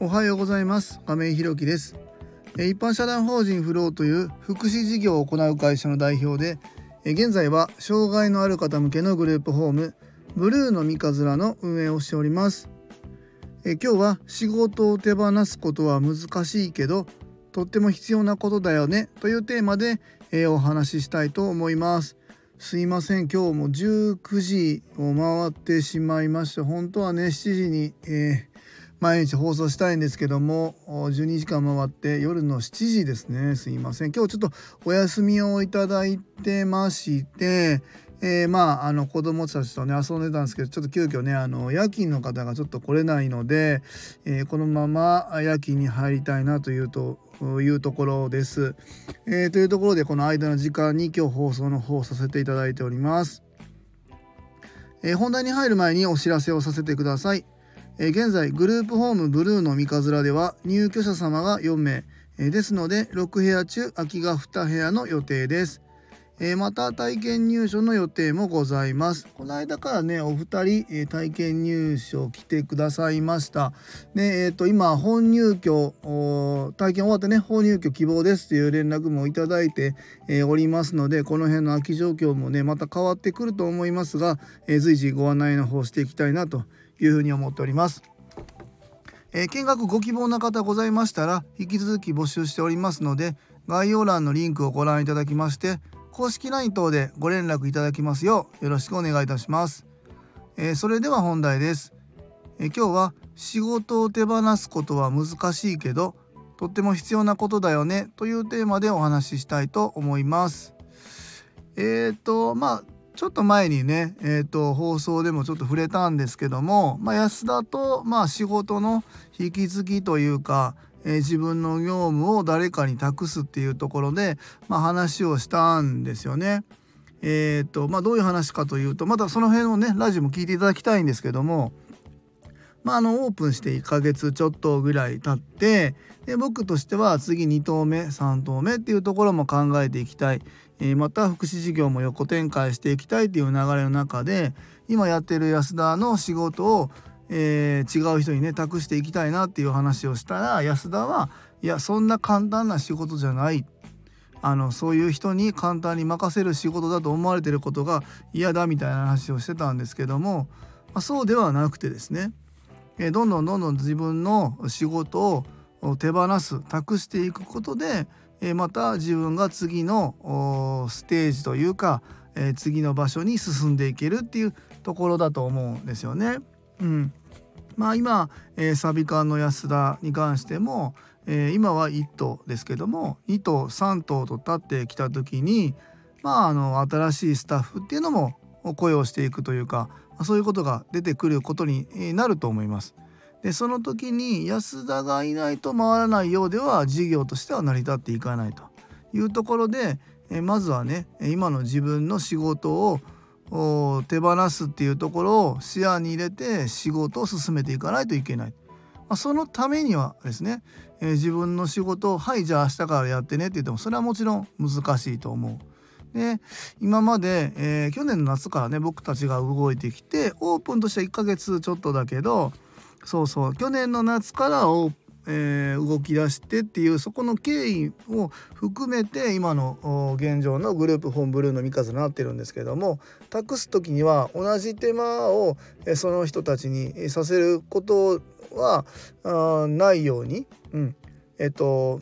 おはようございます。亀井ひろきです。一般社団法人フローという福祉事業を行う会社の代表で現在は障害のある方向けのグループホームブルーの三日面の運営をしております。今日は仕事を手放すことは難しいけどとっても必要なことだよねというテーマでお話ししたいと思います。すいません。今日も19時を回ってしまいました本当はね7時に、えー毎日放送したいんですけども12時間回って夜の7時ですね。すいません。今日ちょっとお休みをいただいてましてえー、まああの子供たちとね遊んでたんですけどちょっと急遽ねあの夜勤の方がちょっと来れないので、えー、このまま夜勤に入りたいなというというところです、えー、というところでこの間の時間に今日放送の方させていただいております、え本題に入る前にお知らせをさせてください。え現在グループホームブルーの三日面では入居者様が4名、えですので6部屋中空きが2部屋の予定です。えまた体験入所の予定もございます。この間からねお二人、え体験入所来てくださいました。でえ、ー、と今本入居体験終わってね本入居希望ですという連絡もいただいて、え、おりますのでこの辺の空き状況もねまた変わってくると思いますが、え、随時ご案内の方していきたいなというふうに思っております。えー、見学ご希望の方ございましたら引き続き募集しておりますので概要欄のリンクをご覧いただきまして公式 LINE 等でご連絡いただきますようよろしくお願いいたします。えー、それでは本題です、えー、今日は仕事を手放すことは難しいけどとっても必要なことだよねというテーマでお話ししたいと思います。えっ、ー、とまあちょっと前にね、えーと、放送でもちょっと触れたんですけども、まあ、安田と、まあ、仕事の引き継ぎというか、えー、自分の業務を誰かに託すっていうところで、まあ、話をしたんですよね。えーとまあ、どういう話かというとまたその辺をねラジオも聞いていただきたいんですけども、まあ、あのオープンして1ヶ月ちょっとぐらい経ってで僕としては次2投目3投目っていうところも考えていきたい、え、また福祉事業も横展開していきたいっていう流れの中で今やってる安田の仕事を、えー、違う人にね託していきたいなっていう話をしたら安田はいやそんな簡単な仕事じゃない。あのそういう人に簡単に任せる仕事だと思われてることが嫌だみたいな話をしてたんですけども、まあ、そうではなくてですね、えー、どんどんどんどん自分の仕事を手放す託していくことでえまた自分が次のステージというか、え次の場所に進んでいけるっていうところだと思うんですよね。うん、まあ今、えー、サビ缶の安田に関しても、えー、今は1頭ですけども2頭3頭と立ってきた時にまああの新しいスタッフっていうのも雇用していくというかそういうことが出てくることになると思います。でその時に安田がいないと回らないようでは事業としては成り立っていかないというところでえまずはね今の自分の仕事を手放すっていうところを視野に入れて仕事を進めていかないといけない。まあ、そのためにはですね、えー、自分の仕事を「はいじゃあ明日からやってね」って言ってもそれはもちろん難しいと思う。で今まで、えー、去年の夏からね僕たちが動いてきてオープンとしては1ヶ月ちょっとだけどそうそう。去年の夏からを、えー、動き出してっていうそこの経緯を含めて今の現状のグループ本ブルーの三風になってるんですけども託す時には同じ手間を、その人たちにさせることはないように、うん。えっと、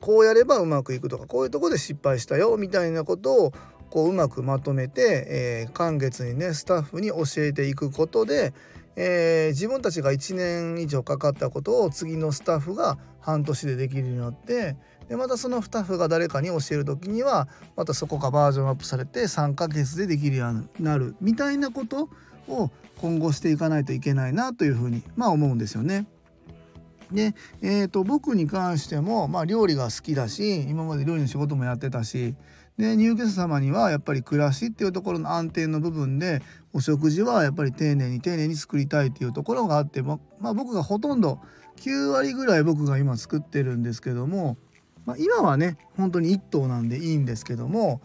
こうやればうまくいくとかこういうとこで失敗したよみたいなことをこううまくまとめて、えー、簡潔にねスタッフに教えていくことで、えー、自分たちが1年以上かかったことを次のスタッフが半年でできるようになってでまたそのスタッフが誰かに教える時にはまたそこがバージョンアップされて3ヶ月でできるようになるみたいなことを今後していかないといけないなというふうにまあ思うんですよね。で、えーと、僕に関しても、まあ、料理が好きだし今まで料理の仕事もやってたしで入居者様にはやっぱり暮らしっていうところの安定の部分でお食事はやっぱり丁寧に丁寧に作りたいっていうところがあってまあ、僕がほとんど9割ぐらい僕が今作ってるんですけども、まあ、今はね本当に1頭なんでいいんですけども、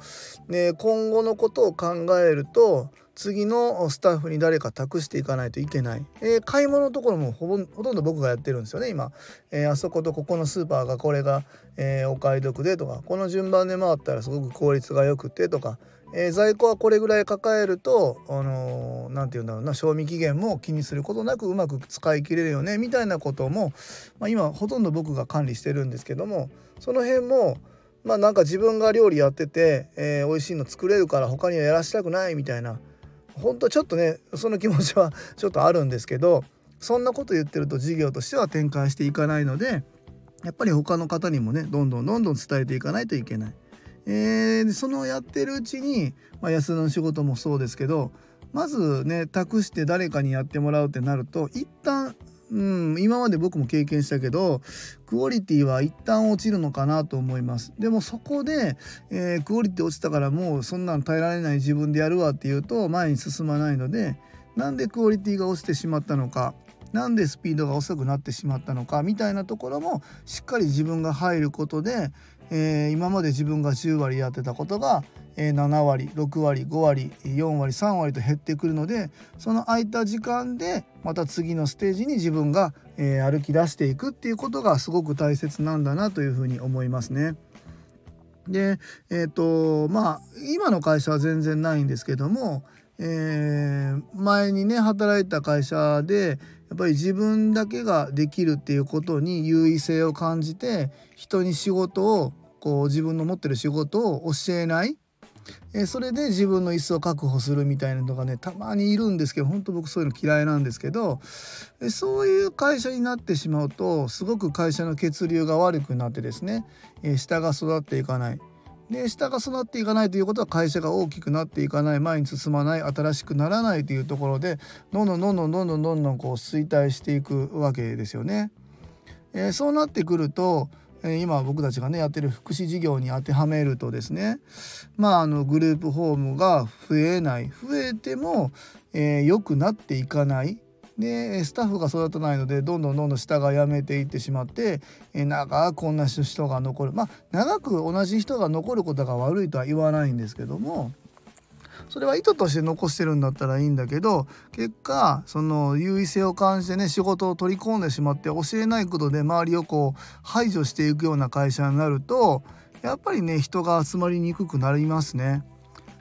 ね、今後のことを考えると次のスタッフに誰か託していかないといけない、えー、買い物のところもほぼほとんど僕がやってるんですよね今、えー、あそことここのスーパーがこれが、えー、お買い得でとかこの順番で回ったらすごく効率が良くてとか、えー、在庫はこれぐらい抱えるとあのー、て言うんだろうな賞味期限も気にすることなくうまく使い切れるよねみたいなことも、まあ、今ほとんど僕が管理してるんですけどもその辺もまあなんか自分が料理やってて、えー、美味しいの作れるから他にはやらしたくないみたいな本当ちょっとねその気持ちは ちょっとあるんですけどそんなこと言ってると事業としては展開していかないのでやっぱり他の方にもねどんどんどんどん伝えていかないといけない。えー、そのやってるうちに、まあ、安田の仕事もそうですけどまずね託して誰かにやってもらうってなると一旦うん今まで僕も経験したけどクオリティは一旦落ちるのかなと思います。でもそこで、えー、クオリティ落ちたからもうそんなん耐えられない自分でやるわっていうと前に進まないのでなんでクオリティが落ちてしまったのかなんでスピードが遅くなってしまったのかみたいなところもしっかり自分が入ることで、えー、今まで自分が10割やってたことが、7割6割5割4割3割と減ってくるのでその空いた時間でまた次のステージに自分が、歩き出していくっていうことがすごく大切なんだなというふうに思いますね。でえっ、とまあ今の会社は全然ないんですけどもえー、前にね働いた会社でやっぱり自分だけができるっていうことに優位性を感じて人に仕事をこう自分の持ってる仕事を教えない、え、それで自分の椅子を確保するみたいなのがねたまにいるんですけど本当僕そういうの嫌いなんですけど、そういう会社になってしまうとすごく会社の血流が悪くなってですね、え、下が育っていかない。で下が育っていかないということは会社が大きくなっていかない前に進まない新しくならないというところでどんどんどんどんどんどんどんどんこう衰退していくわけですよね。え、そうなってくると、今僕たちがねやってる福祉事業に当てはめるとですねまああのグループホームが増えない増えても良、えー、くなっていかない。でスタッフが育たないのでどんどんどんどん下が辞めていってしまって、え長く同じ人が残る。まあ長く同じ人が残ることが悪いとは言わないんですけどもそれは意図として残してるんだったらいいんだけど結果その優位性を感じてね仕事を取り込んでしまって教えないことで周りをこう排除していくような会社になるとやっぱりね人が集まりにくくなりますね。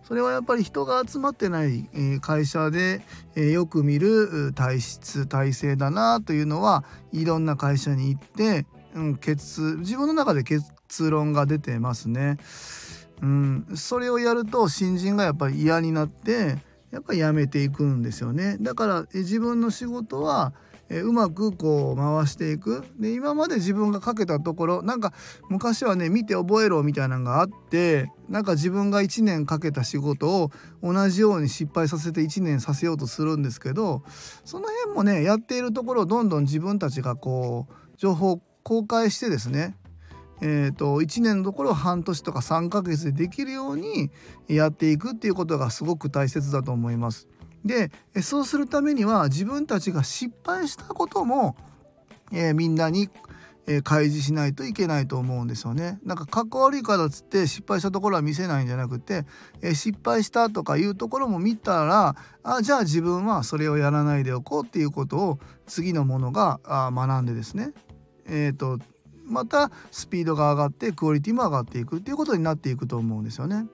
それはやっぱり人が集まってない会社でよく見る体質体制だなというのはいろんな会社に行って、うん、結自分の中で結論が出てますね。うん、それをやると新人がやっぱり嫌になってやっぱり辞めていくんですよね。だから自分の仕事はえうまくこう回していくで今まで自分がかけたところなんか昔はね見て覚えろみたいなのがあってなんか自分が1年かけた仕事を同じように失敗させて1年させようとするんですけどその辺もねやっているところをどんどん自分たちがこう情報公開してですねえーと、1年のところ半年とか3ヶ月でできるようにやっていくっていうことがすごく大切だと思います。でそうするためには自分たちが失敗したことも、えー、みんなに、えー、開示しないといけないと思うんですよね。なんかかっこ悪いからっつって失敗したところは見せないんじゃなくて、えー、失敗したとかいうところも見たらあじゃあ自分はそれをやらないでおこうっていうことを次のものがあ学んでですねえーとまたスピードが上がってクオリティも上がっていくっていうことになっていくと思うんですよね。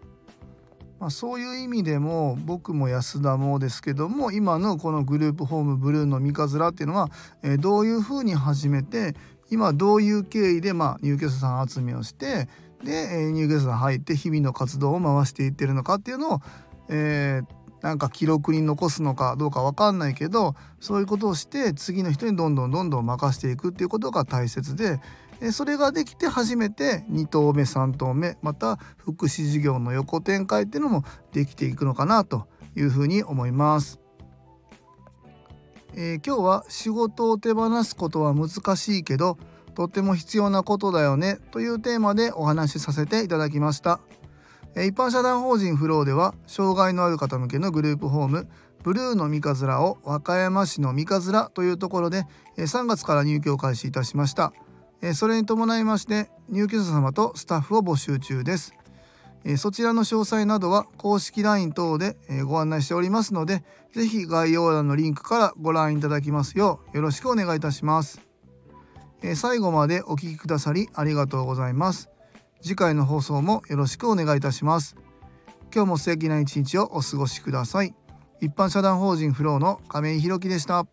まあ、そういう意味でも僕も安田もですけども今のこのグループホームブルーの三日面っていうのは、えー、どういうふうに始めて今どういう経緯で、まあ、入居者さん集めをしてで、えー、入居者さん入って日々の活動を回していってるのかっていうのを、えー、なんか記録に残すのかどうか分かんないけどそういうことをして次の人にどんどんどんどん任していくっていうことが大切でそれができて初めて2投目3投目また福祉事業の横展開っていうのもできていくのかなというふうに思います。えー、今日は仕事を手放すことは難しいけどとっても必要なことだよねというテーマでお話しさせていただきました。一般社団法人フローでは障害のある方向けのグループホームブルーの三日面を和歌山市の三日面というところで3月から入居を開始いたしました。それに伴いまして入居者様とスタッフを募集中です。えそちらの詳細などは公式 LINE 等でご案内しておりますので是非概要欄のリンクからご覧いただきますようよろしくお願いいたします。え最後までお聴きくださりありがとうございます。次回の放送もよろしくお願いいたします。今日も素敵な一日をお過ごしください。一般社団法人フローの亀井弘樹でした。